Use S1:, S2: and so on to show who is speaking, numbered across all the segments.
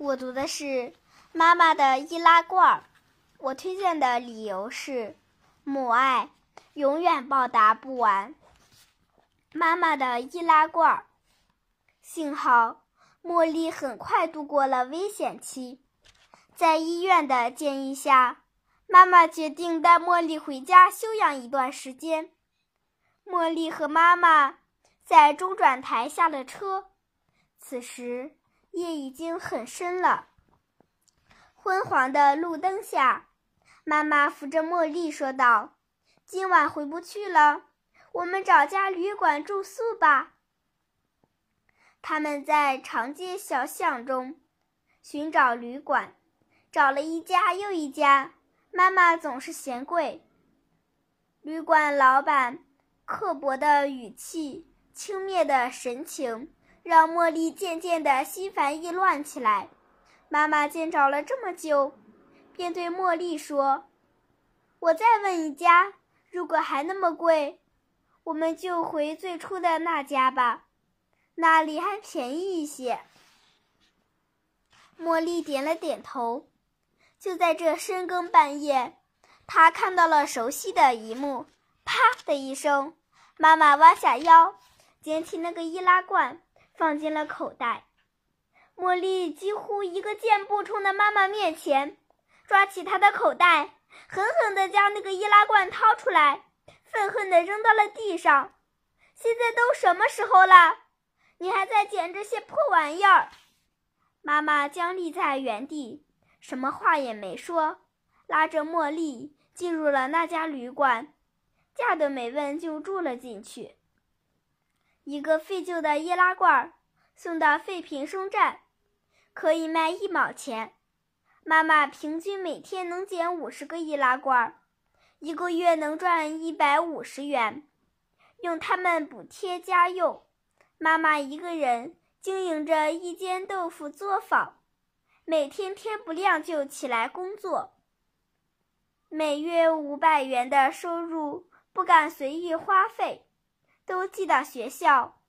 S1: 我读的是《妈妈的易拉罐儿》，我推荐的理由是：母爱永远报答不完。妈妈的易拉罐儿，幸好茉莉很快度过了危险期。在医院的建议下，妈妈决定带茉莉回家休养一段时间。茉莉和妈妈在中转台下了车，此时夜已经很深了。昏黄的路灯下，妈妈扶着茉莉说道：“今晚回不去了，我们找家旅馆住宿吧。”他们在长街小巷中寻找旅馆。找了一家又一家，妈妈总是嫌贵。旅馆老板刻薄的语气、轻蔑的神情，让茉莉渐渐的心烦意乱起来。妈妈见找了这么久，便对茉莉说：“我再问一家，如果还那么贵，我们就回最初的那家吧，那里还便宜一些。”茉莉点了点头。就在这深更半夜，她看到了熟悉的一幕。啪的一声，妈妈弯下腰，捡起那个易拉罐，放进了口袋。茉莉几乎一个箭步冲到妈妈面前，抓起她的口袋，狠狠地将那个易拉罐掏出来，愤恨地扔到了地上。现在都什么时候了，你还在捡这些破玩意儿？妈妈僵立在原地。什么话也没说，拉着茉莉进入了那家旅馆，价都没问就住了进去。一个废旧的易拉罐送到废品收站，可以卖一毛钱。妈妈平均每天能捡五十个易拉罐，一个月能赚一百五十元，用它们补贴家用。妈妈一个人经营着一间豆腐作坊。每天天不亮就起来工作，每月五百元的收入不敢随意花费，都寄到学校，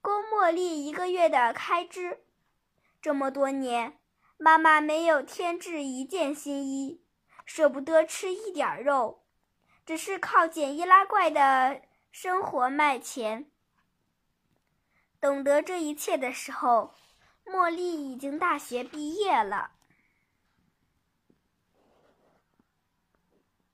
S1: 供茉莉一个月的开支。这么多年，妈妈没有添置一件新衣，舍不得吃一点肉，只是靠捡易拉罐的生活卖钱。懂得这一切的时候。茉莉已经大学毕业了。